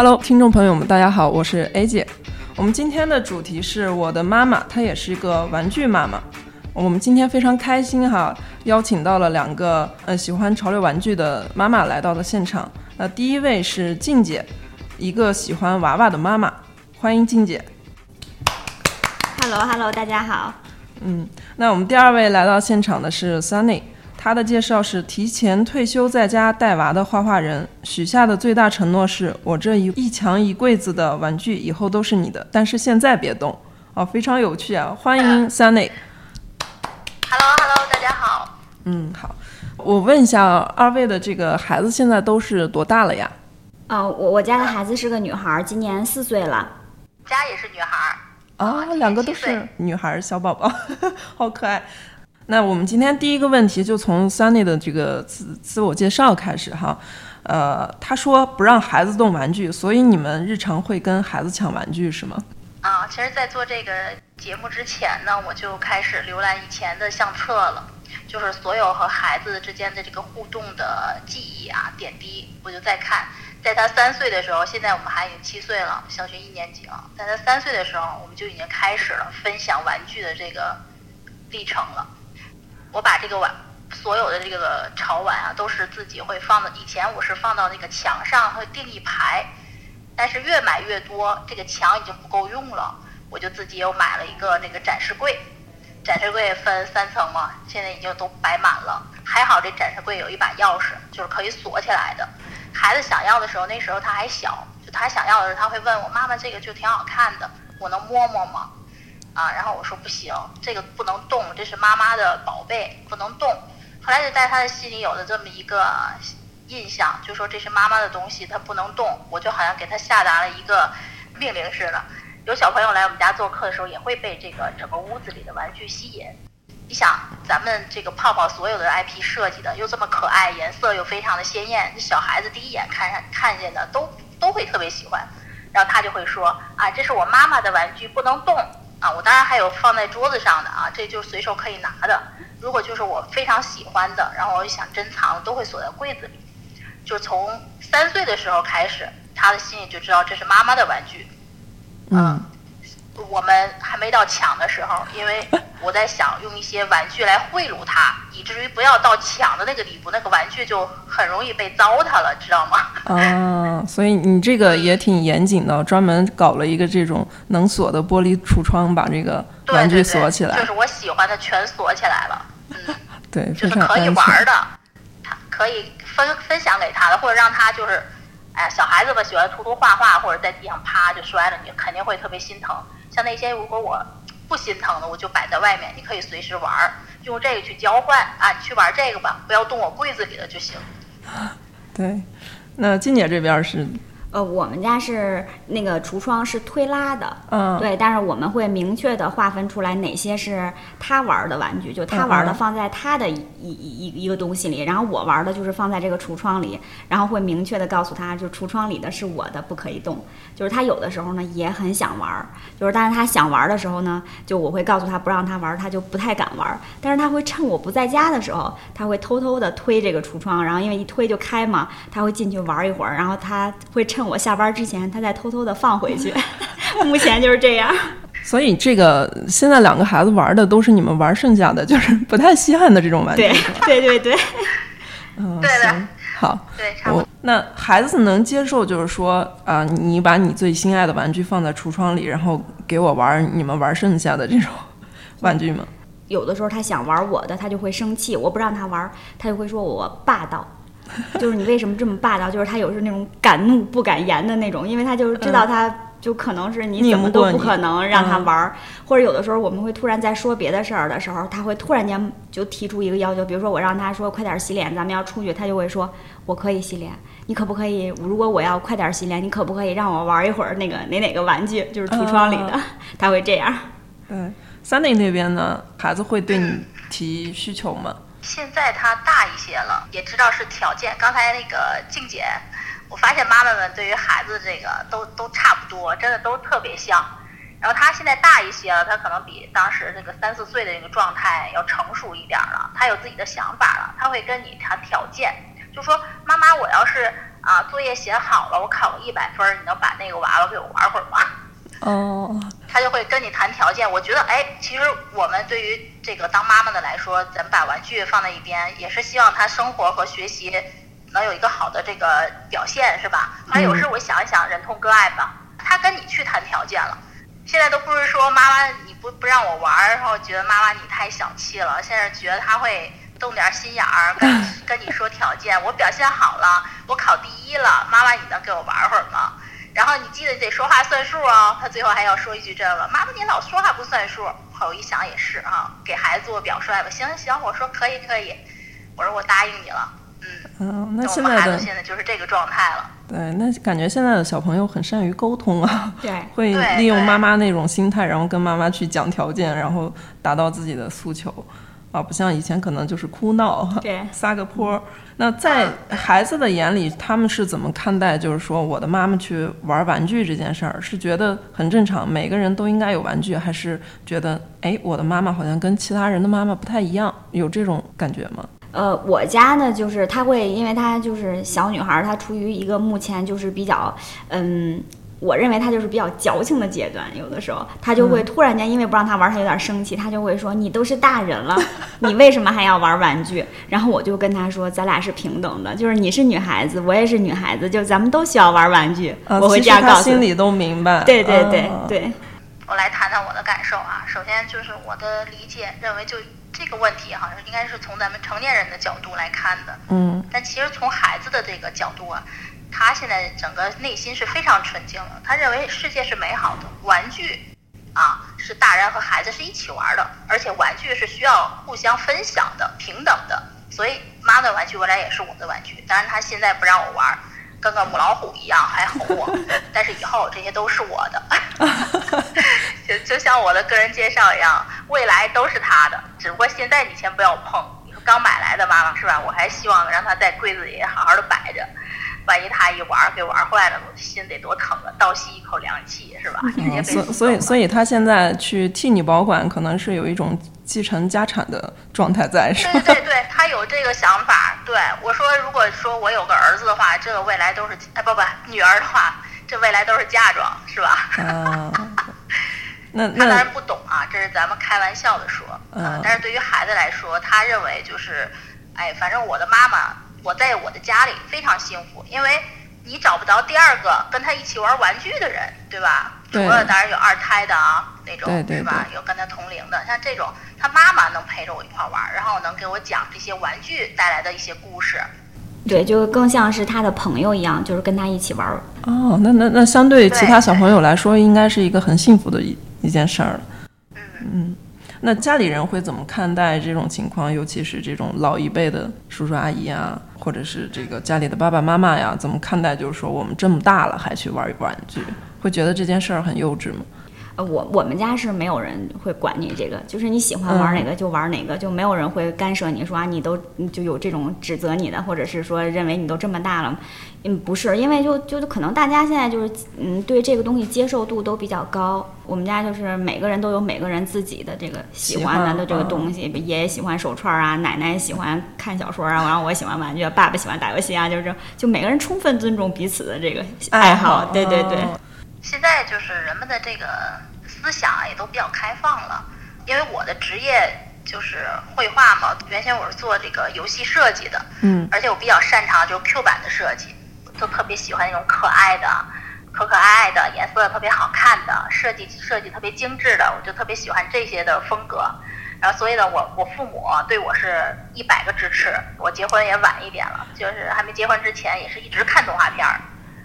Hello，听众朋友们，大家好，我是 A 姐。我们今天的主题是我的妈妈，她也是一个玩具妈妈。我们今天非常开心哈，邀请到了两个呃喜欢潮流玩具的妈妈来到了现场。那第一位是静姐，一个喜欢娃娃的妈妈，欢迎静姐。Hello，Hello，大家好。嗯，那我们第二位来到现场的是 Sunny，她的介绍是提前退休在家带娃的画画人，许下的最大承诺是我这一一墙一柜子的玩具以后都是你的，但是现在别动。哦，非常有趣啊！欢迎 Sunny。Hello，Hello，大家好。嗯，好。我问一下，二位的这个孩子现在都是多大了呀？呃，我我家的孩子是个女孩，今年四岁了。家也是女孩。啊，两个都是女孩小宝宝，好可爱。那我们今天第一个问题就从 Sunny 的这个自自我介绍开始哈。呃，他说不让孩子动玩具，所以你们日常会跟孩子抢玩具是吗？啊，其实，在做这个节目之前呢，我就开始浏览以前的相册了，就是所有和孩子之间的这个互动的记忆啊、点滴，我就在看。在他三岁的时候，现在我们还已经七岁了，小学一年级了。在他三岁的时候，我们就已经开始了分享玩具的这个历程了。我把这个碗所有的这个潮碗啊，都是自己会放的。以前我是放到那个墙上，会订一排，但是越买越多，这个墙已经不够用了，我就自己又买了一个那个展示柜。展示柜分三层嘛，现在已经都摆满了。还好这展示柜有一把钥匙，就是可以锁起来的。孩子想要的时候，那时候他还小，就他想要的时候，他会问我妈妈这个就挺好看的，我能摸摸吗？啊，然后我说不行，这个不能动，这是妈妈的宝贝，不能动。后来就在他的心里有了这么一个印象，就说这是妈妈的东西，他不能动。我就好像给他下达了一个命令似的。有小朋友来我们家做客的时候，也会被这个整个屋子里的玩具吸引。你想，咱们这个泡泡所有的 IP 设计的又这么可爱，颜色又非常的鲜艳，小孩子第一眼看上看见的都都会特别喜欢。然后他就会说啊，这是我妈妈的玩具，不能动啊。我当然还有放在桌子上的啊，这就是随手可以拿的。如果就是我非常喜欢的，然后我就想珍藏，都会锁在柜子里。就从三岁的时候开始，他的心里就知道这是妈妈的玩具。嗯，我们还没到抢的时候，因为我在想用一些玩具来贿赂他，以至于不要到抢的那个地步，那个玩具就很容易被糟蹋了，知道吗？啊，所以你这个也挺严谨的，专门搞了一个这种能锁的玻璃橱窗，把这个玩具锁起来。对对对就是我喜欢的全锁起来了，嗯，对，就是可以玩的，他可以分分享给他的，或者让他就是。哎，小孩子吧，喜欢涂涂画画，或者在地上啪就摔了，你肯定会特别心疼。像那些如果我不心疼的，我就摆在外面，你可以随时玩儿，用这个去交换啊，你去玩这个吧，不要动我柜子里的就行。对，那金姐这边是。呃，我们家是那个橱窗是推拉的，嗯，对，但是我们会明确的划分出来哪些是他玩的玩具，就他玩的放在他的一一一一个东西里，然后我玩的就是放在这个橱窗里，然后会明确的告诉他，就橱窗里的是我的，不可以动。就是他有的时候呢也很想玩，就是但是他想玩的时候呢，就我会告诉他不让他玩，他就不太敢玩，但是他会趁我不在家的时候，他会偷偷的推这个橱窗，然后因为一推就开嘛，他会进去玩一会儿，然后他会趁我下班之前，他再偷偷的放回去。目前就是这样。所以这个现在两个孩子玩的都是你们玩剩下的，就是不太稀罕的这种玩具。对 对对对。嗯，对的。好，对，差不多。那孩子能接受，就是说啊、呃，你把你最心爱的玩具放在橱窗里，然后给我玩你们玩剩下的这种 玩具吗？有的时候他想玩我的，他就会生气，我不让他玩，他就会说我霸道。就是你为什么这么霸道？就是他有时那种敢怒不敢言的那种，因为他就是知道他就可能是你怎么都不可能让他玩，儿、或者有的时候我们会突然在说别的事儿的时候，他会突然间就提出一个要求，比如说我让他说快点洗脸，咱们要出去，他就会说我可以洗脸，你可不可以？如果我要快点洗脸，你可不可以让我玩一会儿那个哪哪个玩具？就是橱窗里的，嗯、他会这样。对，Sunny 那边呢，孩子会对你提需求吗？现在他大一些了，也知道是条件。刚才那个静姐，我发现妈妈们对于孩子这个都都差不多，真的都特别像。然后他现在大一些了，他可能比当时那个三四岁的那个状态要成熟一点了，他有自己的想法了，他会跟你谈条件，就说妈妈，我要是啊，作业写好了，我考个一百分，你能把那个娃娃给我玩会儿吗？哦，他就会跟你谈条件。我觉得，哎，其实我们对于这个当妈妈的来说，咱们把玩具放在一边，也是希望他生活和学习能有一个好的这个表现，是吧？后来有时候我想一想，忍痛割爱吧，他跟你去谈条件了。现在都不是说妈妈你不不让我玩，然后觉得妈妈你太小气了。现在觉得他会动点心眼儿，跟 跟你说条件。我表现好了，我考第一了，妈妈你能给我玩会儿吗？然后你记得得说话算数哦。他最后还要说一句这个，妈妈你老说话不算数。后我一想也是啊，给孩子做表率吧。行行，我说可以可以，我说我答应你了。嗯，那现在的现在就是这个状态了。对，那感觉现在的小朋友很善于沟通啊，对，会利用妈妈那种心态，然后跟妈妈去讲条件，然后达到自己的诉求，啊，不像以前可能就是哭闹，对，撒个泼。那在孩子的眼里，他们是怎么看待？就是说，我的妈妈去玩玩具这件事儿，是觉得很正常，每个人都应该有玩具，还是觉得，哎，我的妈妈好像跟其他人的妈妈不太一样，有这种感觉吗？呃，我家呢，就是她会，因为她就是小女孩，她处于一个目前就是比较，嗯，我认为他就是比较矫情的阶段。有的时候，他就会突然间，因为不让他玩，他有点生气，他就会说：“你都是大人了，你为什么还要玩玩具？”然后我就跟他说：“咱俩是平等的，就是你是女孩子，我也是女孩子，就咱们都需要玩玩具。”我会这样告诉。心里都明白。对对对对。我来谈谈我的感受啊。首先就是我的理解，认为就。这个问题好像应该是从咱们成年人的角度来看的，嗯，但其实从孩子的这个角度啊，他现在整个内心是非常纯净的，他认为世界是美好的，玩具啊是大人和孩子是一起玩的，而且玩具是需要互相分享的、平等的，所以妈的玩具未来也是我的玩具，当然他现在不让我玩。跟个母老虎一样还吼我，但是以后这些都是我的，就就像我的个人介绍一样，未来都是他的，只不过现在你先不要碰。你说刚买来的妈妈是吧？我还希望让他在柜子里好好的摆着。万一他一玩给玩坏了，我心得多疼啊！倒吸一口凉气，是吧？所所以所以他现在去替你保管，可能是有一种继承家产的状态在，是吧？对对对，他有这个想法。对我说，如果说我有个儿子的话，这个未来都是哎不不，女儿的话，这未来都是嫁妆，是吧？啊，那他当然不懂啊，这是咱们开玩笑的说。嗯，但是对于孩子来说，他认为就是，哎，反正我的妈妈。我在我的家里非常幸福，因为你找不到第二个跟他一起玩玩具的人，对吧？除了当然有二胎的啊那种，是吧？有跟他同龄的，像这种，他妈妈能陪着我一块玩，然后能给我讲这些玩具带来的一些故事。对，就更像是他的朋友一样，就是跟他一起玩。哦，那那那相对其他小朋友来说，应该是一个很幸福的一一件事儿。嗯嗯。那家里人会怎么看待这种情况？尤其是这种老一辈的叔叔阿姨啊，或者是这个家里的爸爸妈妈呀，怎么看待？就是说我们这么大了还去玩玩具，会觉得这件事儿很幼稚吗？呃，我我们家是没有人会管你这个，就是你喜欢玩哪个就玩哪个，就没有人会干涉你说啊，你都就有这种指责你的，或者是说认为你都这么大了，嗯，不是，因为就就可能大家现在就是嗯对这个东西接受度都比较高。我们家就是每个人都有每个人自己的这个喜欢的这个东西，爷爷喜欢手串啊，奶奶喜欢看小说啊，然后我喜欢玩具，爸爸喜欢打游戏啊，就是就每个人充分尊重彼此的这个爱好，对对对。现在就是人们的这个思想啊，也都比较开放了。因为我的职业就是绘画嘛，原先我是做这个游戏设计的，嗯，而且我比较擅长就是 Q 版的设计，都特别喜欢那种可爱的、可可爱爱的、颜色特别好看的、设计设计特别精致的，我就特别喜欢这些的风格。然后所以呢，我我父母对我是一百个支持。我结婚也晚一点了，就是还没结婚之前，也是一直看动画片儿。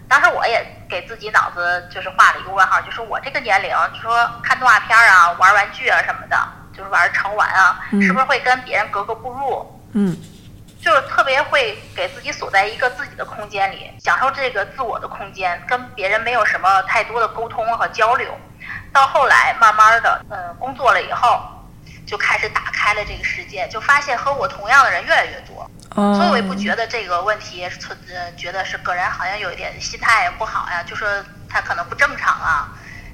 当时我也给自己脑子就是画了一个问号，就是我这个年龄，就说看动画片儿啊、玩玩具啊什么的，就是玩成玩啊，是不是会跟别人格格不入？嗯，就是特别会给自己锁在一个自己的空间里，享受这个自我的空间，跟别人没有什么太多的沟通和交流。到后来慢慢的，嗯，工作了以后，就开始打开了这个世界，就发现和我同样的人越来越多。所以我也不觉得这个问题是存，觉得是个人好像有一点心态不好呀，就说他可能不正常啊。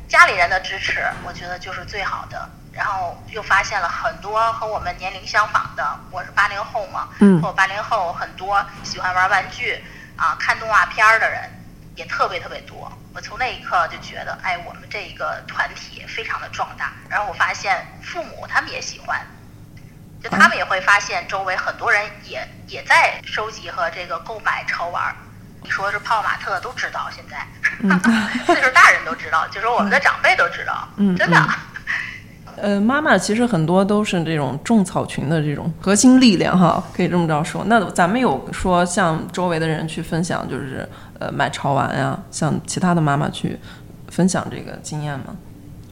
家里人的支持，我觉得就是最好的。然后又发现了很多和我们年龄相仿的，我是八零后嘛，和我八零后很多喜欢玩玩具，啊看动画片儿的人也特别特别多。我从那一刻就觉得，哎，我们这一个团体非常的壮大。然后我发现父母他们也喜欢，就他们也会发现周围很多人也也在收集和这个购买潮玩儿。你说是泡泡玛特都知道，现在 岁数大人都知道，就说我们的长辈都知道，真的。呃，妈妈其实很多都是这种种草群的这种核心力量哈，可以这么着说。那咱们有说向周围的人去分享，就是呃买潮玩呀，向其他的妈妈去分享这个经验吗？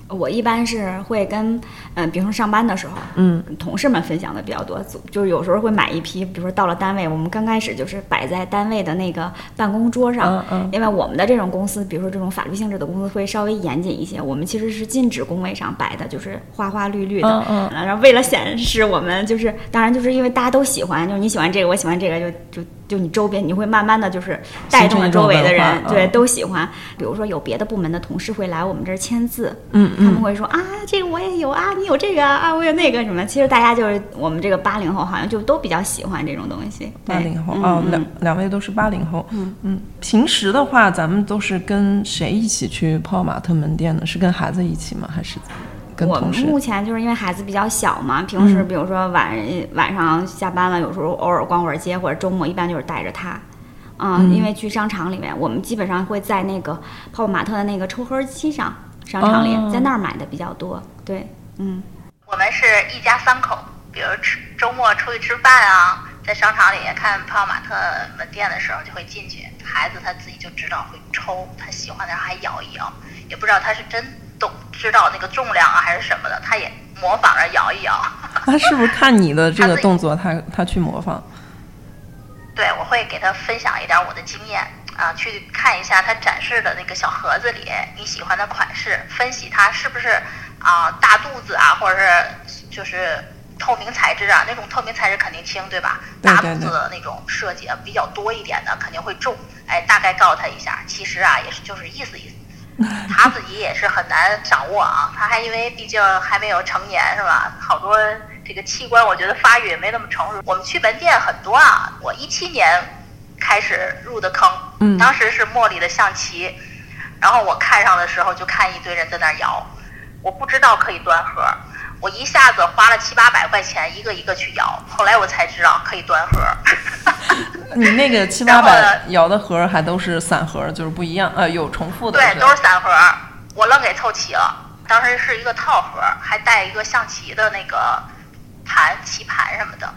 我一般是会跟，嗯，比如说上班的时候，嗯，同事们分享的比较多，就是有时候会买一批，比如说到了单位，我们刚开始就是摆在单位的那个办公桌上，嗯嗯，因为我们的这种公司，比如说这种法律性质的公司会稍微严谨一些，我们其实是禁止工位上摆的，就是花花绿绿的，嗯嗯，然后为了显示我们就是，当然就是因为大家都喜欢，就是你喜欢这个，我喜欢这个，就就。就你周边，你会慢慢的就是带动了周围的人，对，都喜欢。比如说有别的部门的同事会来我们这儿签字，嗯他们会说啊，这个我也有啊，你有这个啊，我有那个什么。其实大家就是我们这个八零后，好像就都比较喜欢这种东西。八零后哦，两两位都是八零后。嗯嗯，平时的话，咱们都是跟谁一起去泡玛特门店呢？是跟孩子一起吗？还是？我目前就是因为孩子比较小嘛，平时比如说晚晚上下班了，有时候偶尔逛会儿街，或者周末一般就是带着他，嗯，因为去商场里面，我们基本上会在那个泡泡玛特的那个抽盒机上，商场里在那儿买的比较多。对，嗯，我们是一家三口，比如吃周末出去吃饭啊，在商场里看泡泡玛特门店的时候就会进去，孩子他自己就知道会抽，他喜欢的还摇一摇，也不知道他是真。都知道那个重量啊，还是什么的，他也模仿着摇一摇。他是不是看你的这个动作，他他去模仿？对，我会给他分享一点我的经验啊，去看一下他展示的那个小盒子里你喜欢的款式，分析它是不是啊大肚子啊，或者是就是透明材质啊，那种透明材质肯定轻，对吧？大肚子的那种设计比较多一点的肯定会重。哎，大概告诉他一下，其实啊也是就是意思意思。他自己也是很难掌握啊，他还因为毕竟还没有成年是吧？好多这个器官我觉得发育也没那么成熟。我们去门店很多啊，我一七年开始入的坑，嗯，当时是茉莉的象棋，然后我看上的时候就看一堆人在那摇，我不知道可以端盒。我一下子花了七八百块钱，一个一个去摇，后来我才知道可以端盒。你那个七八百摇的盒还都是散盒，就是不一样，呃，有重复的。对，都是散盒，我愣给凑齐了。当时是一个套盒，还带一个象棋的那个盘、棋盘什么的。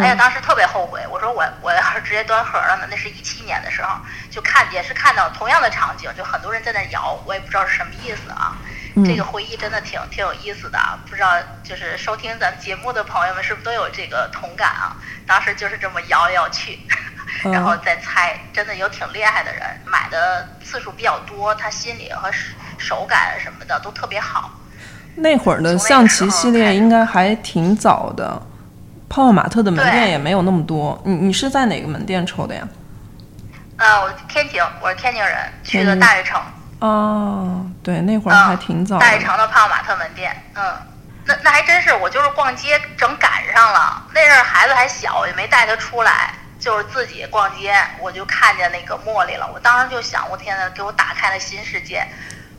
哎呀，当时特别后悔，我说我我要是直接端盒了呢？那是一七年的时候，就看也是看到同样的场景，就很多人在那摇，我也不知道是什么意思啊。这个回忆真的挺挺有意思的啊，不知道就是收听咱们节目的朋友们是不是都有这个同感啊？当时就是这么摇来摇去，然后再猜，真的有挺厉害的人，买的次数比较多，他心理和手感什么的都特别好。那会儿的象棋系列应该还挺早的，泡泡玛特的门店也没有那么多。你你是在哪个门店抽的呀？呃，我天津，我是天津人，去的大悦城。哦，对，那会儿还挺早。大悦城的泡泡玛特门店，嗯，那那还真是，我就是逛街整赶上了。那阵儿孩子还小，也没带他出来，就是自己逛街，我就看见那个茉莉了。我当时就想，我天呐，给我打开了新世界！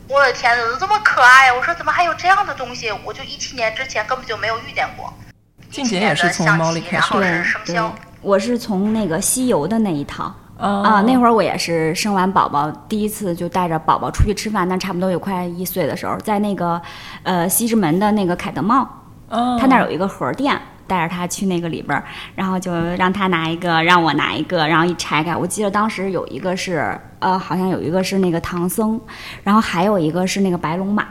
我的天呐，怎么这么可爱？我说怎么还有这样的东西？我就一七年之前根本就没有遇见过。静姐也是从猫里开始，对，我是从那个西游的那一套。啊，那会儿我也是生完宝宝，第一次就带着宝宝出去吃饭，那差不多有快一岁的时候，在那个呃西直门的那个凯德茂，他那儿有一个盒店，带着他去那个里边儿，然后就让他拿一个，让我拿一个，然后一拆开，我记得当时有一个是呃，好像有一个是那个唐僧，然后还有一个是那个白龙马。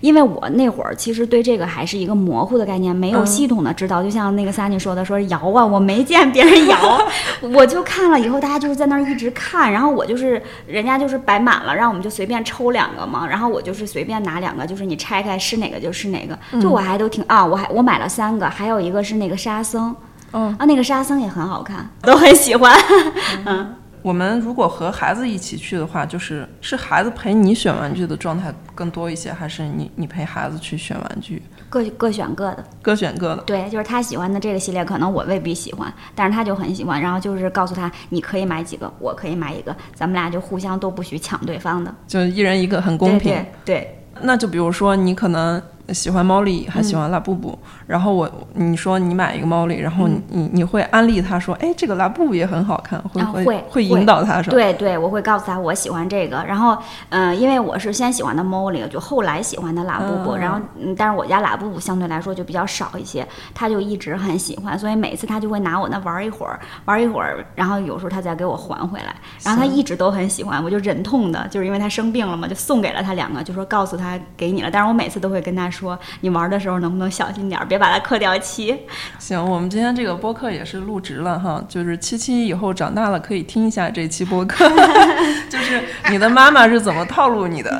因为我那会儿其实对这个还是一个模糊的概念，没有系统的知道。就像那个 Sunny 说的，说摇啊，我没见别人摇，我就看了以后，大家就是在那儿一直看，然后我就是人家就是摆满了，让我们就随便抽两个嘛，然后我就是随便拿两个，就是你拆开是哪个就是哪个。就我还都挺啊，我还我买了三个，还有一个是那个沙僧，嗯啊，那个沙僧也很好看，都很喜欢。嗯，我们如果和孩子一起去的话，就是是孩子陪你选玩具的状态更多一些，还是你你陪孩子去选玩具？各各选各的，各选各的。对，就是他喜欢的这个系列，可能我未必喜欢，但是他就很喜欢。然后就是告诉他，你可以买几个，我可以买一个，咱们俩就互相都不许抢对方的，就一人一个，很公平。对对。那就比如说，你可能。喜欢猫莉，还喜欢拉布布。然后我你说你买一个猫莉，然后你你你会安利他说，哎，这个拉布布也很好看，会会会引导他说，对对，我会告诉他我喜欢这个。然后嗯，因为我是先喜欢的猫莉，就后来喜欢的拉布布。然后嗯，但是我家拉布布相对来说就比较少一些，他就一直很喜欢，所以每次他就会拿我那玩一会儿，玩一会儿，然后有时候他再给我还回来。然后他一直都很喜欢，我就忍痛的，就是因为他生病了嘛，就送给了他两个，就说告诉他给你了。但是我每次都会跟他说，你玩的。时候能不能小心点儿，别把它磕掉漆？行，我们今天这个播客也是录制了哈，就是七七以后长大了可以听一下这期播客，就是你的妈妈是怎么套路你的？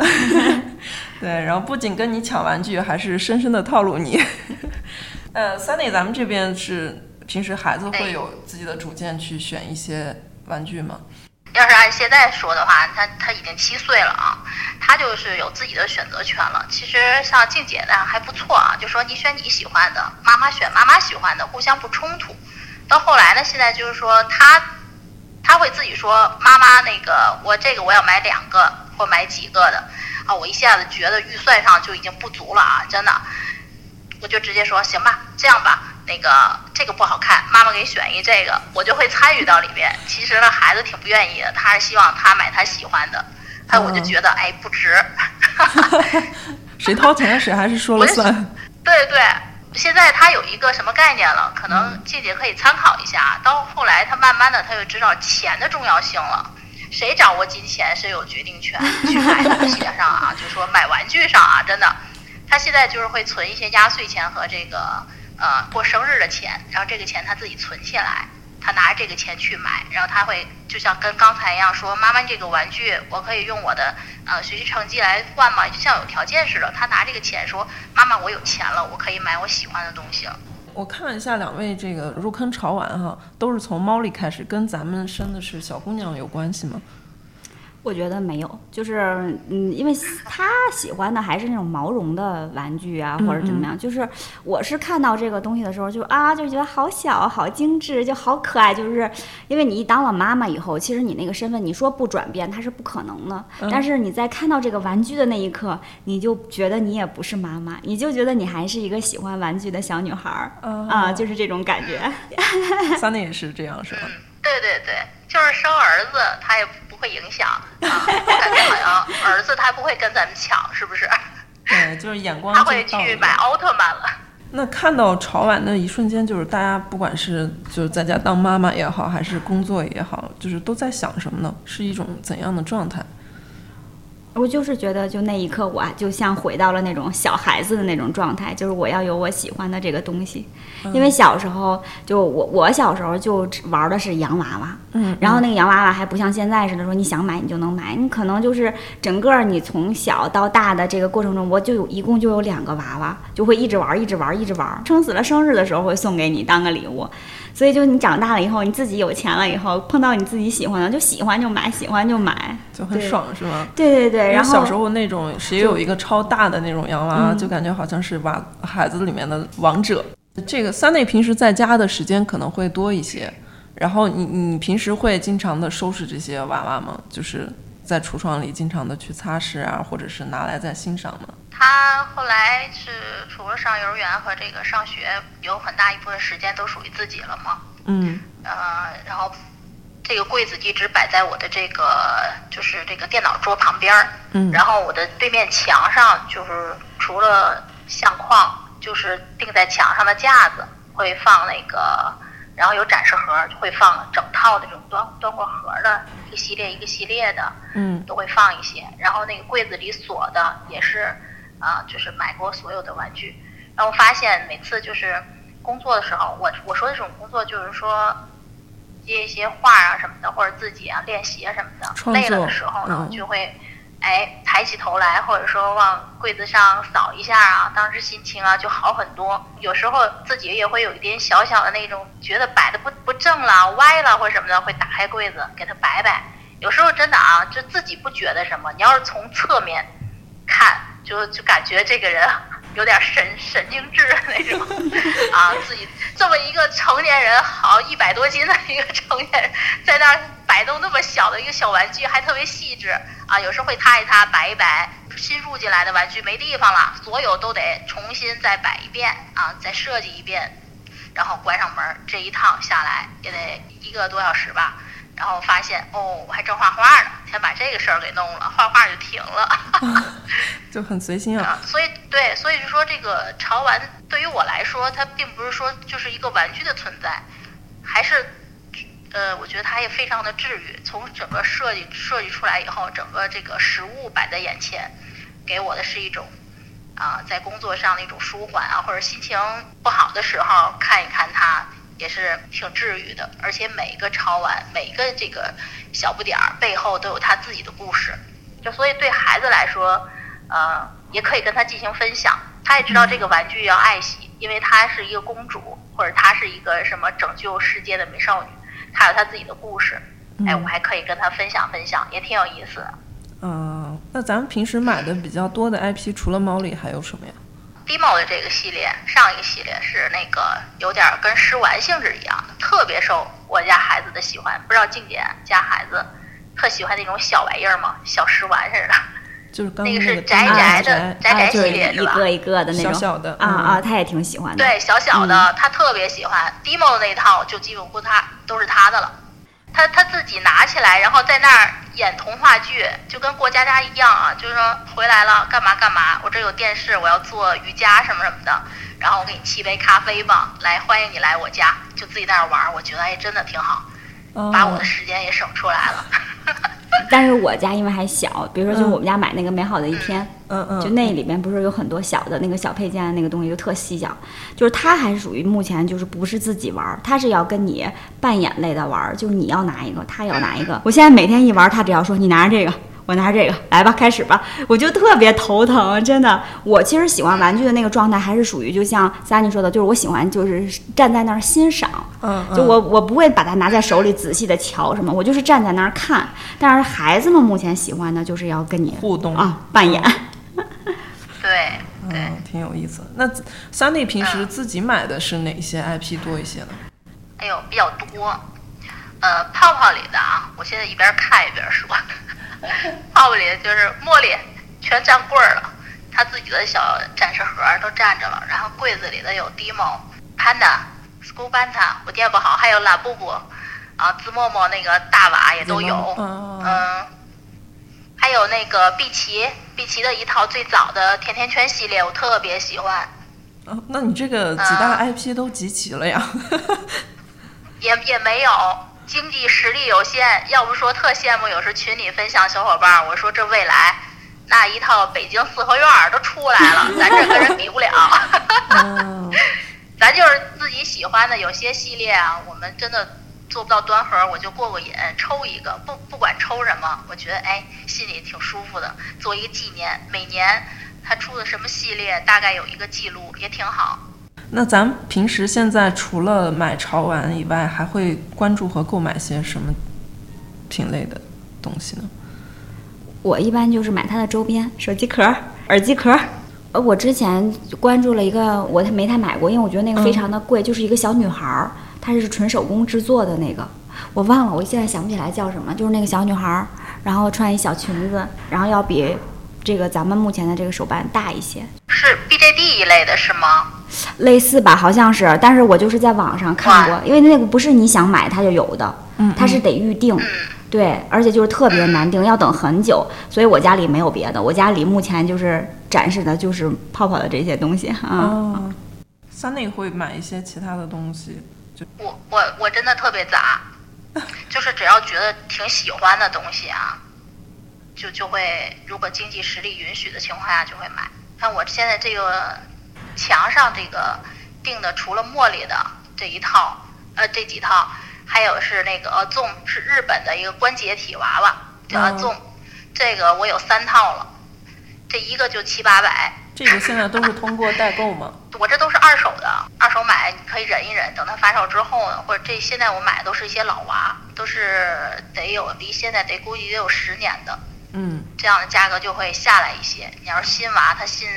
对，然后不仅跟你抢玩具，还是深深的套路你。呃，Sunny，咱们这边是平时孩子会有自己的主见去选一些玩具吗？要是按现在说的话，他他已经七岁了啊，他就是有自己的选择权了。其实像静姐那样还不错啊，就说你选你喜欢的，妈妈选妈妈喜欢的，互相不冲突。到后来呢，现在就是说他他会自己说妈妈那个我这个我要买两个或买几个的啊，我一下子觉得预算上就已经不足了啊，真的，我就直接说行吧，这样吧。那个这个不好看，妈妈给选一这个，我就会参与到里面。其实呢，孩子挺不愿意的，他是希望他买他喜欢的，哎，我就觉得哎不值。谁掏钱谁还是说了算。对对，现在他有一个什么概念了？可能静姐可以参考一下。到后来他慢慢的他就知道钱的重要性了。谁掌握金钱谁有决定权。去买东西上啊，就说买玩具上啊，真的，他现在就是会存一些压岁钱和这个。呃，过生日的钱，然后这个钱他自己存起来，他拿着这个钱去买，然后他会就像跟刚才一样说，妈妈这个玩具我可以用我的呃学习成绩来换吗？就像有条件似的，他拿这个钱说，妈妈我有钱了，我可以买我喜欢的东西了。我看了一下两位这个入坑潮玩哈，都是从猫里开始，跟咱们生的是小姑娘有关系吗？我觉得没有，就是嗯，因为他喜欢的还是那种毛绒的玩具啊，或者怎么样。就是我是看到这个东西的时候，就啊，就觉得好小、好精致，就好可爱。就是因为你一当了妈妈以后，其实你那个身份，你说不转变，它是不可能的。但是你在看到这个玩具的那一刻，你就觉得你也不是妈妈，你就觉得你还是一个喜欢玩具的小女孩儿啊，就是这种感觉。三弟也是这样，是吧？对对对，就是生儿子，他也。不会影响啊，我感觉好像儿子他不会跟咱们抢，是不是？对，就是眼光。他会去买奥特曼了。那看到潮玩的一瞬间，就是大家不管是就是在家当妈妈也好，还是工作也好，就是都在想什么呢？是一种怎样的状态？我就是觉得，就那一刻，我就像回到了那种小孩子的那种状态，就是我要有我喜欢的这个东西。因为小时候，就我我小时候就玩的是洋娃娃，嗯，然后那个洋娃娃还不像现在似的说你想买你就能买，你可能就是整个你从小到大的这个过程中，我就有一共就有两个娃娃，就会一直玩，一直玩，一直玩，撑死了生日的时候会送给你当个礼物。所以，就你长大了以后，你自己有钱了以后，碰到你自己喜欢的，就喜欢就买，喜欢就买，就很爽，是吗？对对对。然后小时候那种谁有一个超大的那种洋娃娃，就感觉好像是娃孩子里面的王者。这个三内平时在家的时间可能会多一些，然后你你平时会经常的收拾这些娃娃吗？就是在橱窗里经常的去擦拭啊，或者是拿来再欣赏吗？他后来是除了上幼儿园和这个上学，有很大一部分时间都属于自己了嘛。嗯。呃，然后这个柜子一直摆在我的这个就是这个电脑桌旁边儿。嗯。然后我的对面墙上就是除了相框，就是钉在墙上的架子会放那个，然后有展示盒会放整套的这种端端过盒的一个系列一个系列的。嗯。都会放一些，然后那个柜子里锁的也是。啊，就是买过所有的玩具，然后发现每次就是工作的时候，我我说的这种工作就是说接一些画啊什么的，或者自己啊练习啊什么的，累了的时候呢，就会哎，抬起头来，或者说往柜子上扫一下啊，当时心情啊就好很多。有时候自己也会有一点小小的那种觉得摆的不不正了、歪了或者什么的，会打开柜子给它摆摆。有时候真的啊，就自己不觉得什么，你要是从侧面看，就就感觉这个人有点神神经质的那种啊，自己这么一个成年人，好一百多斤的一个成年人，在那儿摆动那么小的一个小玩具，还特别细致啊。有时候会擦一擦，摆一摆，新入进来的玩具没地方了，所有都得重新再摆一遍啊，再设计一遍，然后关上门，这一趟下来也得一个多小时吧。然后发现哦，我还正画画呢，先把这个事儿给弄了，画画就停了，就很随心啊。所以对，所以就说这个潮玩对于我来说，它并不是说就是一个玩具的存在，还是呃，我觉得它也非常的治愈。从整个设计设计出来以后，整个这个实物摆在眼前，给我的是一种啊，在工作上的一种舒缓啊，或者心情不好的时候看一看它。也是挺治愈的，而且每一个潮玩，每一个这个小不点儿背后都有他自己的故事，就所以对孩子来说，呃，也可以跟他进行分享，他也知道这个玩具要爱惜，因为她是一个公主，或者她是一个什么拯救世界的美少女，她有她自己的故事，哎，我还可以跟他分享分享，也挺有意思的。嗯，那咱们平时买的比较多的 IP，除了猫里还有什么呀？Demo 的这个系列，上一个系列是那个有点跟食玩性质一样的，特别受我家孩子的喜欢。不知道静姐家孩子特喜欢那种小玩意儿吗？小食玩似的。就是那个是宅宅的宅宅系列是吧？一个一个的那种。小小的啊啊，他也挺喜欢的。对，小小的他特别喜欢。Demo 的那一套就基本乎他都是他的了。他他自己拿起来，然后在那儿演童话剧，就跟过家家一样啊，就是说回来了干嘛干嘛，我这有电视，我要做瑜伽什么什么的，然后我给你沏杯咖啡吧，来欢迎你来我家，就自己在那儿玩，我觉得哎真的挺好，把我的时间也省出来了。但是我家因为还小，比如说就我们家买那个美好的一天，嗯嗯，就那里面不是有很多小的那个小配件，那个东西就特细小，就是它还是属于目前就是不是自己玩，它是要跟你扮演类的玩，就是你要拿一个，他要拿一个。我现在每天一玩，他只要说你拿着这个。我拿这个来吧，开始吧，我就特别头疼，真的。我其实喜欢玩具的那个状态，还是属于就像 Sunny 说的，就是我喜欢就是站在那儿欣赏，嗯，就我我不会把它拿在手里仔细的瞧什么，我就是站在那儿看。但是孩子们目前喜欢的就是要跟你互动啊，扮演。对，嗯，挺有意思。那 Sunny 平时自己买的是哪些 IP 多一些呢？哎呦，比较多。呃，泡泡里的啊，我现在一边看一边说。泡泡里就是茉莉，全占柜儿了，他自己的小展示盒都占着了。然后柜子里的有 Demo、Panda、School 我念不好，还有蓝布布，啊，滋默默那个大娃也都有，嗯，还有那个碧琪，碧琪的一套最早的甜甜圈系列，我特别喜欢。哦，那你这个几大 IP 都集齐了呀？也也没有。经济实力有限，要不说特羡慕，有时群里分享小伙伴，我说这未来那一套北京四合院都出来了，咱这跟人比不了。咱就是自己喜欢的，有些系列啊，我们真的做不到端盒，我就过过瘾，抽一个，不不管抽什么，我觉得哎心里挺舒服的，做一个纪念。每年他出的什么系列，大概有一个记录，也挺好。那咱平时现在除了买潮玩以外，还会关注和购买些什么品类的东西呢？我一般就是买它的周边，手机壳、耳机壳。呃，我之前关注了一个，我没太买过，因为我觉得那个非常的贵，就是一个小女孩儿，她是纯手工制作的那个，我忘了，我现在想不起来叫什么，就是那个小女孩儿，然后穿一小裙子，然后要比这个咱们目前的这个手办大一些。是 BJD 一类的是吗？类似吧，好像是，但是我就是在网上看过，因为那个不是你想买它就有的，它是得预定，对，而且就是特别难订，要等很久，所以我家里没有别的，我家里目前就是展示的就是泡泡的这些东西啊。三内会买一些其他的东西，就我我我真的特别杂，就是只要觉得挺喜欢的东西啊，就就会如果经济实力允许的情况下就会买。像我现在这个。墙上这个定的除了茉莉的这一套，呃，这几套，还有是那个 Zoom 是日本的一个关节体娃娃，叫 Zoom，这个我有三套了，这一个就七八百。这个现在都是通过代购吗？我这都是二手的，二手买你可以忍一忍，等它发售之后呢，或者这现在我买的都是一些老娃，都是得有离现在得估计得有十年的，嗯，这样的价格就会下来一些。你要是新娃，它新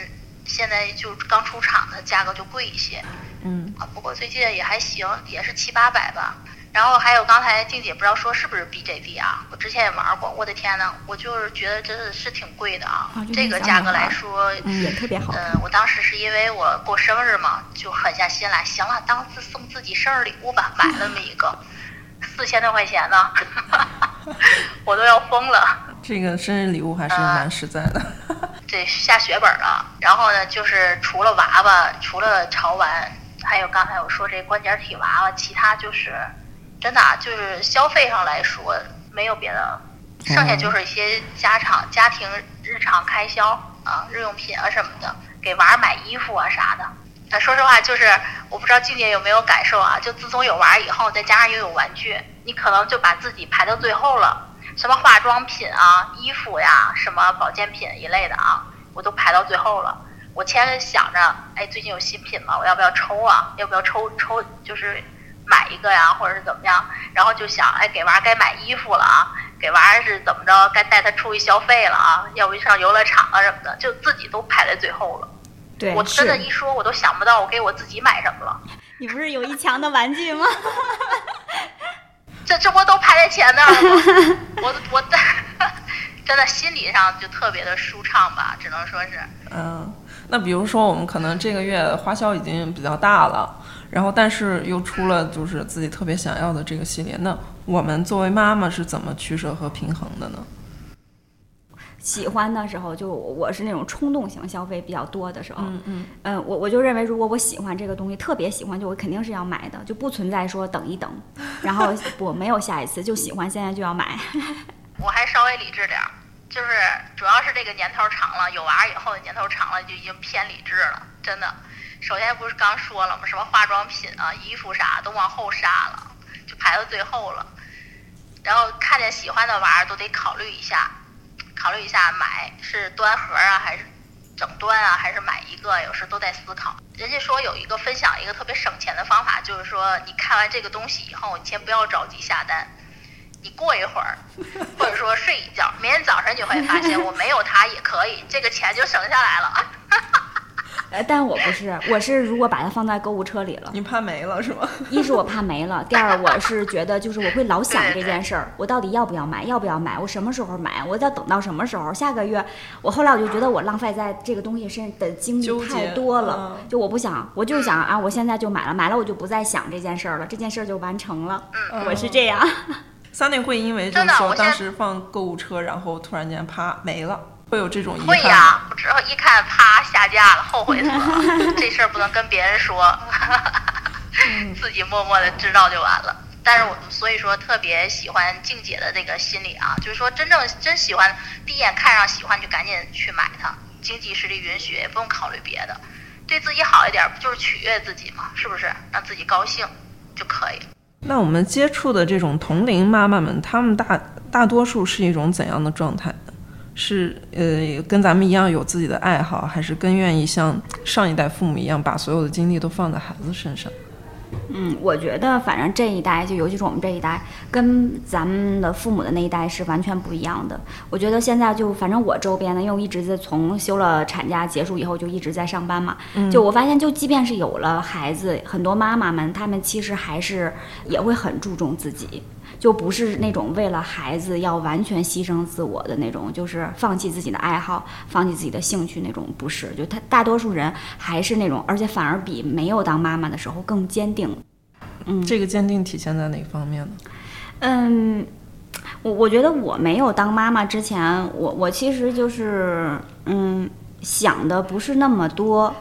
现在就刚出厂的价格就贵一些，嗯啊，不过最近也还行，也是七八百吧。然后还有刚才静姐不知道说是不是 BJB 啊？我之前也玩过，我的天呐，我就是觉得真的是挺贵的啊。啊这个价格来说，嗯，也特别好看。嗯，我当时是因为我过生日嘛，就狠下心来，行了，当自送自己生日礼物吧，买了那么一个，四千多块钱呢，我都要疯了。这个生日礼物还是蛮实在的。这下血本了。然后呢，就是除了娃娃，除了潮玩，还有刚才我说这关节体娃娃，其他就是真的啊，就是消费上来说没有别的，剩下就是一些家常、家庭日常开销啊，日用品啊什么的，给娃儿买衣服啊啥的。那说实话，就是我不知道静姐有没有感受啊？就自从有娃儿以后，再加上又有玩具，你可能就把自己排到最后了。什么化妆品啊、衣服呀、什么保健品一类的啊，我都排到最后了。我前想着，哎，最近有新品吗，我要不要抽啊？要不要抽抽？就是买一个呀，或者是怎么样？然后就想，哎，给娃该买衣服了啊，给娃是怎么着？该带他出去消费了啊？要不上游乐场啊什么的，就自己都排在最后了。对，我真的，一说，我都想不到我给我自己买什么了。你不是有一墙的玩具吗？这这不都排在前面了吗？我我 真的心理上就特别的舒畅吧，只能说是。嗯，那比如说我们可能这个月花销已经比较大了，然后但是又出了就是自己特别想要的这个系列，那我们作为妈妈是怎么取舍和平衡的呢？喜欢的时候，就我是那种冲动型消费比较多的时候，嗯嗯嗯，我我就认为，如果我喜欢这个东西，特别喜欢，就我肯定是要买的，就不存在说等一等，然后我没有下一次，就喜欢现在就要买。我还稍微理智点儿，就是主要是这个年头长了，有娃以后的年头长了，就已经偏理智了，真的。首先不是刚说了吗？什么化妆品啊、衣服啥都往后杀了，就排到最后了。然后看见喜欢的玩意儿都得考虑一下，考虑一下买是端盒啊，还是整端啊，还是买一个，有时都在思考。人家说有一个分享一个特别省钱的方法，就是说你看完这个东西以后，你先不要着急下单，你过一会儿，或者说睡一觉，明天早上你会发现我没有它也可以，这个钱就省下来了。呃，但我不是，我是如果把它放在购物车里了，你怕没了是吗？一是我怕没了，第二我是觉得就是我会老想这件事儿，我到底要不要买，要不要买，我什么时候买，我要等到什么时候，下个月，我后来我就觉得我浪费在这个东西身的精力太多了，嗯就我不想，我就想啊，我现在就买了，买了我就不再想这件事儿了，这件事儿就完成了，嗯我是这样。三年会因为就是说当时放购物车，然后突然间啪没了，会有这种遗憾。会呀，我之后一看，啪下架了，后悔死了。这事儿不能跟别人说，自己默默的知道就完了。但是我所以说特别喜欢静姐的这个心理啊，就是说真正真喜欢，第一眼看上喜欢就赶紧去买它，经济实力允许也不用考虑别的，对自己好一点，不就是取悦自己嘛？是不是？让自己高兴就可以。那我们接触的这种同龄妈妈们，她们大大多数是一种怎样的状态呢？是呃跟咱们一样有自己的爱好，还是更愿意像上一代父母一样，把所有的精力都放在孩子身上？嗯，我觉得反正这一代，就尤其是我们这一代，跟咱们的父母的那一代是完全不一样的。我觉得现在就反正我周边的，因为我一直在从休了产假结束以后就一直在上班嘛，就我发现，就即便是有了孩子，很多妈妈们她们其实还是也会很注重自己。就不是那种为了孩子要完全牺牲自我的那种，就是放弃自己的爱好、放弃自己的兴趣那种，不是。就他大多数人还是那种，而且反而比没有当妈妈的时候更坚定。嗯这个坚定体现在哪方面呢？嗯，我我觉得我没有当妈妈之前，我我其实就是嗯想的不是那么多。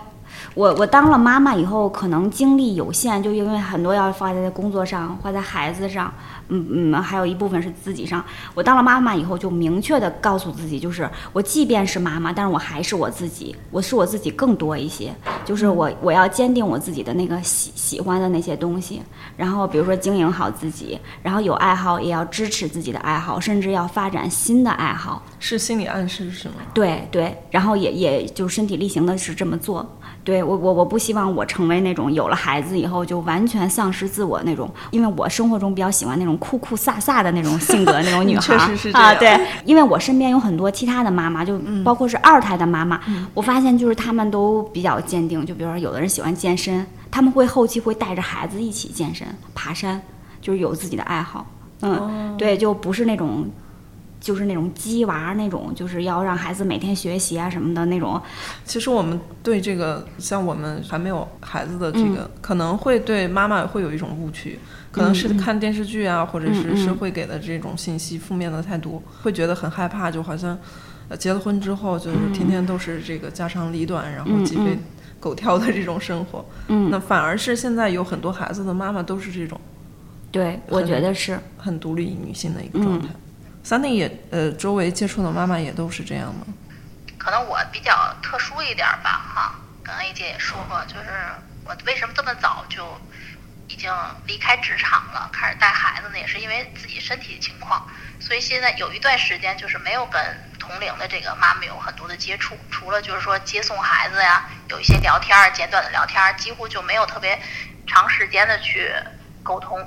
我我当了妈妈以后，可能精力有限，就因为很多要花在工作上，花在孩子上，嗯嗯，还有一部分是自己上。我当了妈妈以后，就明确的告诉自己，就是我即便是妈妈，但是我还是我自己，我是我自己更多一些，就是我我要坚定我自己的那个喜喜欢的那些东西，然后比如说经营好自己，然后有爱好也要支持自己的爱好，甚至要发展新的爱好。是心理暗示是吗？对对，然后也也就身体力行的是这么做。对我我我不希望我成为那种有了孩子以后就完全丧失自我那种，因为我生活中比较喜欢那种酷酷飒飒的那种性格那种女孩确实是这啊。对，因为我身边有很多其他的妈妈，就包括是二胎的妈妈，我发现就是她们都比较坚定。就比如说有的人喜欢健身，他们会后期会带着孩子一起健身、爬山，就是有自己的爱好。嗯，对，就不是那种。就是那种鸡娃那种，就是要让孩子每天学习啊什么的那种，其实我们对这个，像我们还没有孩子的这嗯。个，可能会对妈妈会有一种误区，可能是看电视剧啊，或者嗯是社会给的这种信息负面的太多，会觉得很害怕，就好像呃结了婚之后就是天天都是这个家长里短，然后鸡飞狗跳的这种生活。嗯，那反而是现在有很多孩子的妈妈都是这种对，我觉得是，很独立女性的一个状态。嗯 Sunny 也呃，周围接触的妈妈也都是这样吗？可能我比较特殊一点吧，哈，跟 A 姐也说过，就是我为什么这么早就已经离开职场了，开始带孩子呢，也是因为自己身体情况，所以现在有一段时间就是没有跟同龄的这个妈妈有很多的接触，除了就是说接送孩子呀，有一些聊天儿，简短的聊天儿，几乎就没有特别长时间的去沟通。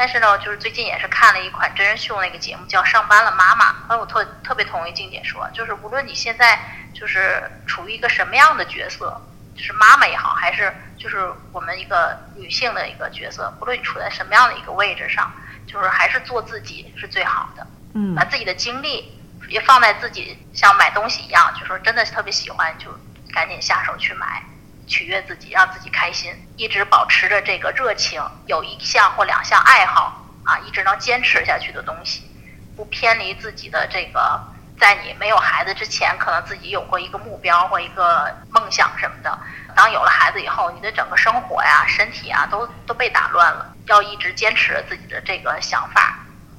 但是呢，就是最近也是看了一款真人秀那个节目，叫《上班了妈妈》。哎，我特特别同意静姐说，就是无论你现在就是处于一个什么样的角色，就是妈妈也好，还是就是我们一个女性的一个角色，不论你处在什么样的一个位置上，就是还是做自己是最好的。嗯把自己的精力也放在自己像买东西一样，就说真的特别喜欢，就赶紧下手去买。取悦自己，让自己开心，一直保持着这个热情，有一项或两项爱好啊，一直能坚持下去的东西，不偏离自己的这个，在你没有孩子之前，可能自己有过一个目标或一个梦想什么的。当有了孩子以后，你的整个生活呀、身体啊，都都被打乱了。要一直坚持自己的这个想法，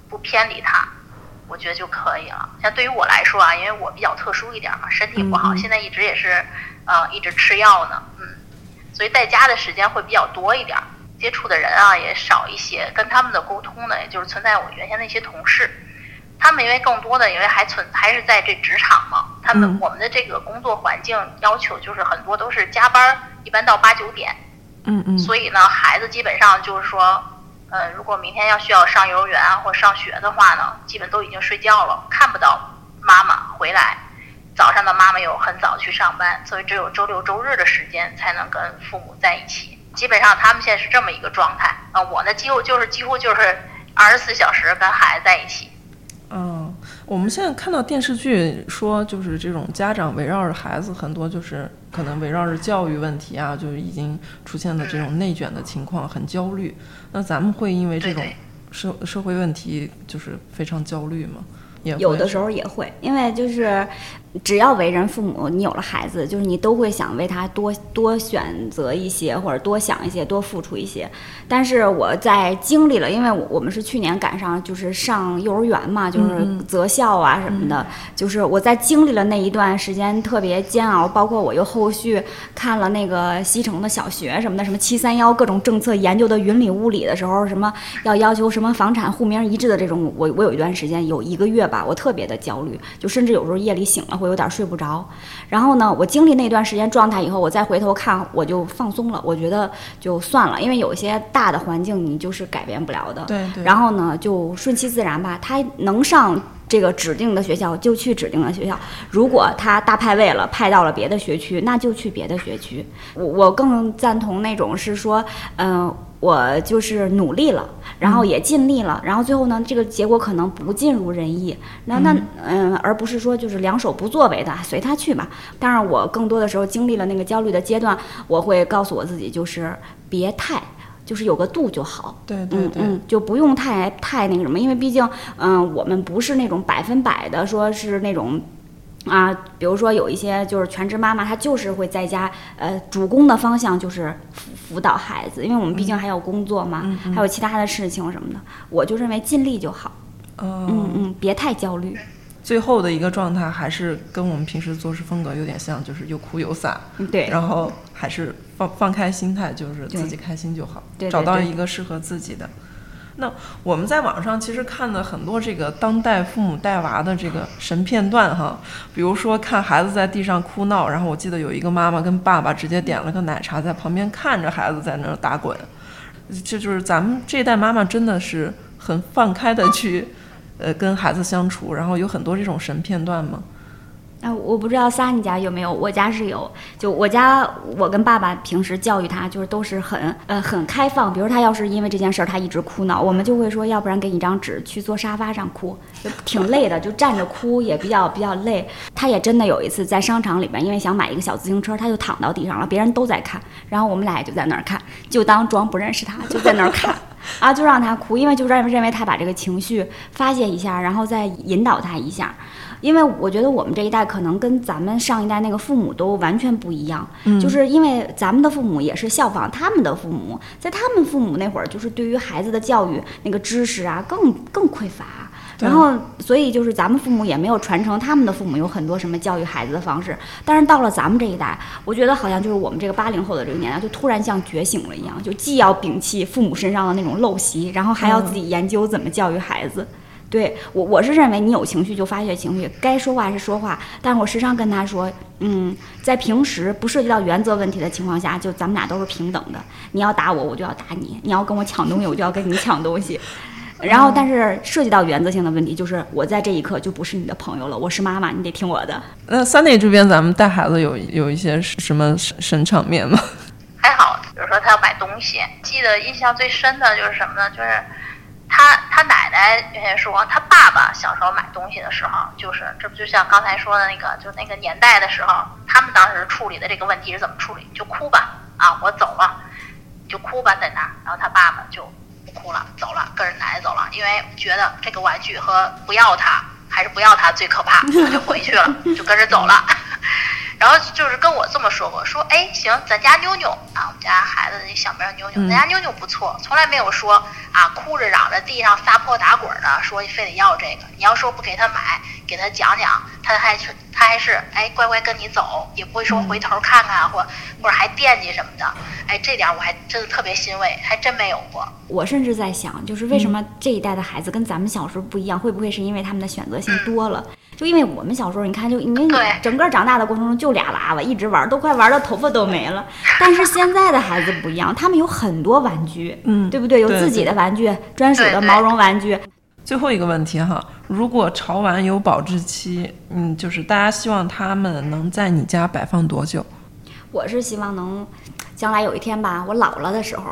不偏离它，我觉得就可以了。像对于我来说啊，因为我比较特殊一点嘛，身体不好，现在一直也是。呃，一直吃药呢，嗯，所以在家的时间会比较多一点，接触的人啊也少一些，跟他们的沟通呢，也就是存在我原先的一些同事，他们因为更多的因为还存还是在这职场嘛，他们、嗯。我们的这个工作环境要求就是很多都是加班，一般到八九点，嗯嗯，所以呢，孩子基本上就是说，呃，如果明天要需要上幼儿园啊或上学的话呢，基本都已经睡觉了，看不到妈妈回来。早上的妈妈又很早去上班，所以只有周六周日的时间才能跟父母在一起。基本上他们现在是这么一个状态啊、我呢几乎就是几乎就是二十四小时跟孩子在一起。嗯，我们现在看到电视剧说，就是这种家长围绕着孩子，很多就是可能围绕着教育问题啊，就是已经出现了这种内卷的情况，很焦虑。那咱们会因为这种社社会问题就是非常焦虑吗？有的时候也会，因为就是只要为人父母，你有了孩子，就是你都会想为他多多选择一些，或者多想一些，多付出一些。但是我在经历了，因为我我们是去年赶上就是上幼儿园嘛，就是择校啊什么的，就是我在经历了那一段时间特别煎熬，包括我又后续看了那个西城的小学什么的，什么七三幺各种政策研究的云里雾里的时候，什么要要求什么房产户名一致的这种，我我有一段时间有一个月吧，我特别的焦虑，就甚至有时候夜里醒了会有点睡不着。然后呢，我经历那段时间状态以后，我再回头看，我就放松了，我觉得就算了，因为有一些大的环境你就是改变不了的。对对，然后呢，就顺其自然吧。他能上这个指定的学校就去指定的学校，如果他大派位了，派到了别的学区，那就去别的学区。我我更赞同那种是说，嗯、我就是努力了，然后也尽力了，然后最后呢，这个结果可能不尽如人意。那那嗯，而不是说就是两手不作为的，随他去吧。当然，我更多的时候经历了那个焦虑的阶段，我会告诉我自己，就是别太。就是有个度就好，对对对，嗯嗯，就不用太太那个什么，因为毕竟，嗯，我们不是那种百分百的说是那种。啊，比如说有一些就是全职妈妈，她就是会在家，呃，主攻的方向就是辅辅导孩子，因为我们毕竟还有工作嘛，还有其他的事情什么的。我就认为尽力就好，嗯嗯嗯，别太焦虑。最后的一个状态还是跟我们平时做事风格有点像，就是又哭有洒，嗯对，然后还是放放开心态，就是自己开心就好，对对对找到一个适合自己的。那我们在网上其实看的很多这个当代父母带娃的这个神片段哈，比如说看孩子在地上哭闹，然后我记得有一个妈妈跟爸爸直接点了个奶茶在旁边看着孩子在那儿打滚，这就是咱们这代妈妈真的是很放开的去，呃，跟孩子相处，然后有很多这种神片段吗？啊，我不知道撒你家有没有，我家是有。就我家，我跟爸爸平时教育他，就是都是很呃很开放。比如他要是因为这件事儿他一直哭闹，我们就会说，要不然给你张纸，去坐沙发上哭，就挺累的，就站着哭也比较比较累。他也真的有一次在商场里边，因为想买一个小自行车，他就躺到地上了，别人都在看，然后我们俩就在那儿看，就当装不认识他，就在那儿看，啊，就让他哭，因为就认认为他把这个情绪发泄一下，然后再引导他一下。因为我觉得我们这一代可能跟咱们上一代那个父母都完全不一样，就是因为咱们的父母也是效仿他们的父母，在他们父母那会儿，就是对于孩子的教育那个知识啊更更匮乏，然后所以就是咱们父母也没有传承他们的父母有很多什么教育孩子的方式，但是到了咱们这一代，我觉得好像就是我们这个八零后的这个年代，就突然像觉醒了一样，就既要摒弃父母身上的那种陋习，然后还要自己研究怎么教育孩子。对我，我是认为你有情绪就发泄情绪，该说话是说话。但是我时常跟他说，嗯，在平时不涉及到原则问题的情况下，就咱们俩都是平等的。你要打我，我就要打你；你要跟我抢东西，我就要跟你抢东西。然后，但是涉及到原则性的问题，就是我在这一刻就不是你的朋友了，我是妈妈，你得听我的。那三内这边，咱们带孩子有有一些什么神神场面吗？还好，比如说他要买东西，记得印象最深的就是什么呢？就是。他他奶奶原先说，他爸爸小时候买东西的时候，就是这不就像刚才说的那个，就那个年代的时候，他们当时处理的这个问题是怎么处理？就哭吧，啊，我走了，就哭吧在那儿，然后他爸爸就不哭了，走了，跟着奶奶走了，因为觉得这个玩具和不要它还是不要它最可怕，他就回去了，就跟着走了。然后就是跟我这么说过，说哎行，咱家妞妞啊，我们家孩子那小名妞妞，咱家妞妞不错，从来没有说啊哭着嚷着地上撒泼打滚的，说非得要这个。你要说不给他买，给他讲讲，他还是他还是哎乖乖跟你走，也不会说回头看看或或者还惦记什么的。哎，这点我还真的特别欣慰，还真没有过。我甚至在想，就是为什么这一代的孩子跟咱们小时候不一样，会不会是因为他们的选择性多了？就因为我们小时候，你看，就因为整个长大的过程中就俩娃娃，一直玩，都快玩到头发都没了。但是现在的孩子不一样，他们有很多玩具，嗯，对不对？有自己的玩具，专属的毛绒玩具。最后一个问题哈，如果潮玩有保质期，嗯，就是大家希望他们能在你家摆放多久？我是希望能。将来有一天吧，我老了的时候，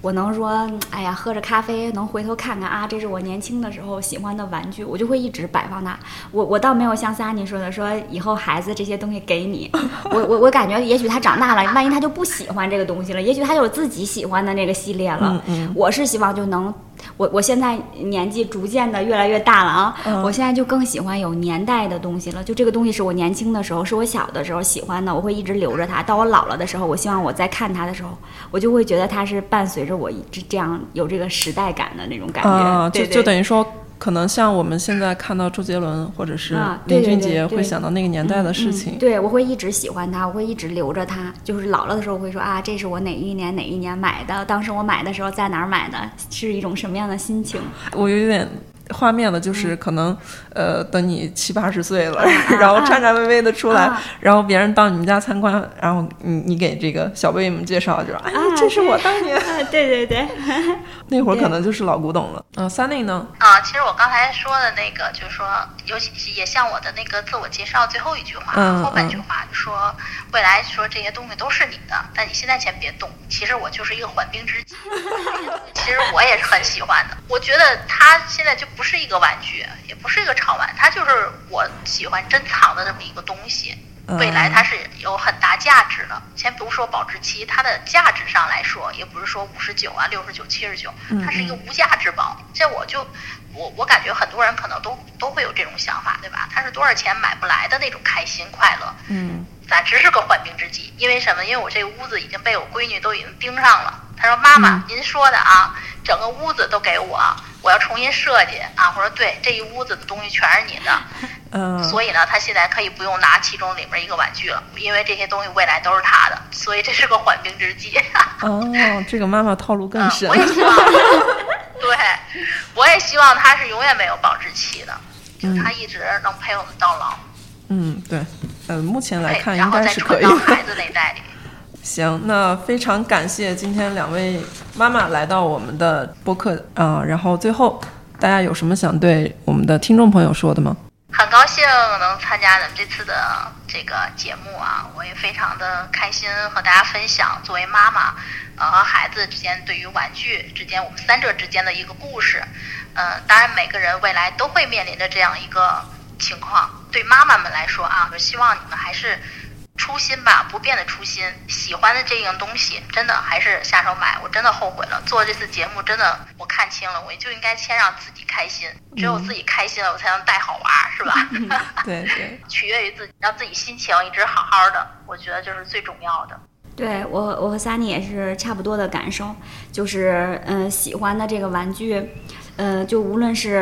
我能说，哎呀，喝着咖啡，能回头看看啊，这是我年轻的时候喜欢的玩具，我就会一直摆放它。我我倒没有像萨尼说的，说以后孩子这些东西给你，我我我感觉也许他长大了，万一他就不喜欢这个东西了，也许他有自己喜欢的那个系列了。我是希望就能。我我现在年纪逐渐的越来越大了啊，我现在就更喜欢有年代的东西了。就这个东西是我年轻的时候，是我小的时候喜欢的，我会一直留着它。到我老了的时候，我希望我再看它的时候，我就会觉得它是伴随着我一直这样有这个时代感的那种感觉。就就等于说。可能像我们现在看到周杰伦或者是林俊杰，会想到那个年代的事情。对，我会一直喜欢他，我会一直留着他。就是老了的时候会说啊，这是我哪一年哪一年买的，当时我买的时候在哪儿买的，是一种什么样的心情？我有点。画面了，就是可能，呃，等你七八十岁了，然后颤颤巍巍的出来，然后别人到你们家参观，然后你你给这个小辈们介绍，就说，哎，这是我当年，对对 对，那会儿可能就是老古董了。嗯，三内呢？啊，其实我刚才说的那个，就是说，尤其也像我的那个自我介绍最后一句话，后半句话就说，未来说这些东西都是你的，但你现在先别动。其实我就是一个缓兵之计，其实我也是很喜欢的。我觉得他现在就。不是一个玩具，也不是一个潮玩，它就是我喜欢珍藏的这么一个东西。未来它是有很大价值的。先不说保质期，它的价值上来说，也不是说五十九啊、六十九、七十九，它是一个无价之宝。这我就我我感觉很多人可能都都会有这种想法，对吧？它是多少钱买不来的那种开心快乐。嗯，暂时是个缓兵之计。因为什么？因为我这个屋子已经被我闺女都已经盯上了。她说：“妈妈，您说的啊，整个屋子都给我。”我要重新设计啊！我说对，这一屋子的东西全是你的，嗯，所以呢，她现在可以不用拿其中里面一个玩具了，因为这些东西未来都是她的，所以这是个缓兵之计。哦，这个妈妈套路更深。我也希望，对，我也希望她是永远没有保质期的，就是它一直能陪我们到老。嗯，对，呃，目前来看应该是可以孩子那代里。行，那非常感谢今天两位妈妈来到我们的播客啊、然后最后大家有什么想对我们的听众朋友说的吗？很高兴能参加咱们这次的这个节目啊，我也非常的开心和大家分享作为妈妈，呃和孩子之间对于玩具之间我们三者之间的一个故事。呃，当然每个人未来都会面临着这样一个情况。对妈妈们来说啊，我希望你们还是初心吧，不变的初心。喜欢的这样东西，真的还是下手买。我真的后悔了，做这次节目真的我看清了，我就应该先让自己开心，只有自己开心了，我才能带好娃，是吧？对对，取悦于自己，让自己心情一直好好的，我觉得就是最重要的。对我，我和 Sunny 也是差不多的感受，就是嗯、呃喜欢的这个玩具，呃，就无论是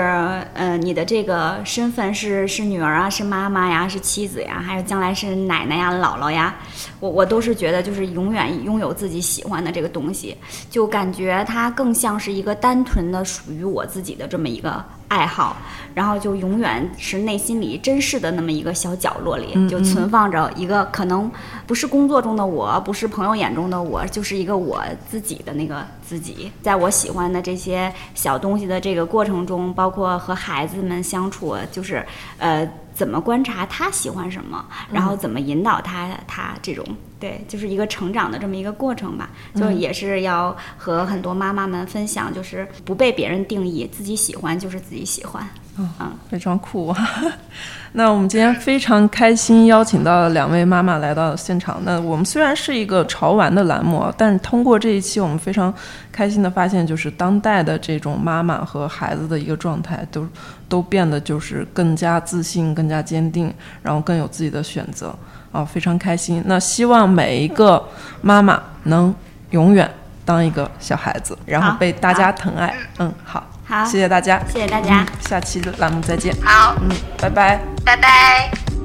呃你的这个身份是是女儿啊，是妈妈呀，是妻子呀，还是将来是奶奶呀、姥姥呀，我我都是觉得就是永远拥有自己喜欢的这个东西，就感觉它更像是一个单纯的属于我自己的这么一个爱好，然后就永远是内心里真实的那么一个小角落里，就存放着一个可能不是工作中的我，不是朋友眼中的我，就是一个我自己的那个自己。在我喜欢的这些小东西的这个过程中，包括和孩子们相处，就是呃。怎么观察他喜欢什么，然后怎么引导他，他这种对，就是一个成长的这么一个过程吧。就也是要和很多妈妈们分享，就是不被别人定义，自己喜欢就是自己喜欢。嗯，非常酷啊！那我们今天非常开心，邀请到了两位妈妈来到现场。那我们虽然是一个潮玩的栏目啊，但是通过这一期，我们非常开心的发现，就是当代的这种妈妈和孩子的一个状态，都都变得就是更加自信、更加坚定，然后更有自己的选择啊，非常开心。那希望每一个妈妈能永远当一个小孩子，然后被大家疼爱。嗯，好，好，谢谢大家，谢谢大家。下期的栏目再见。好，嗯，拜拜。拜拜。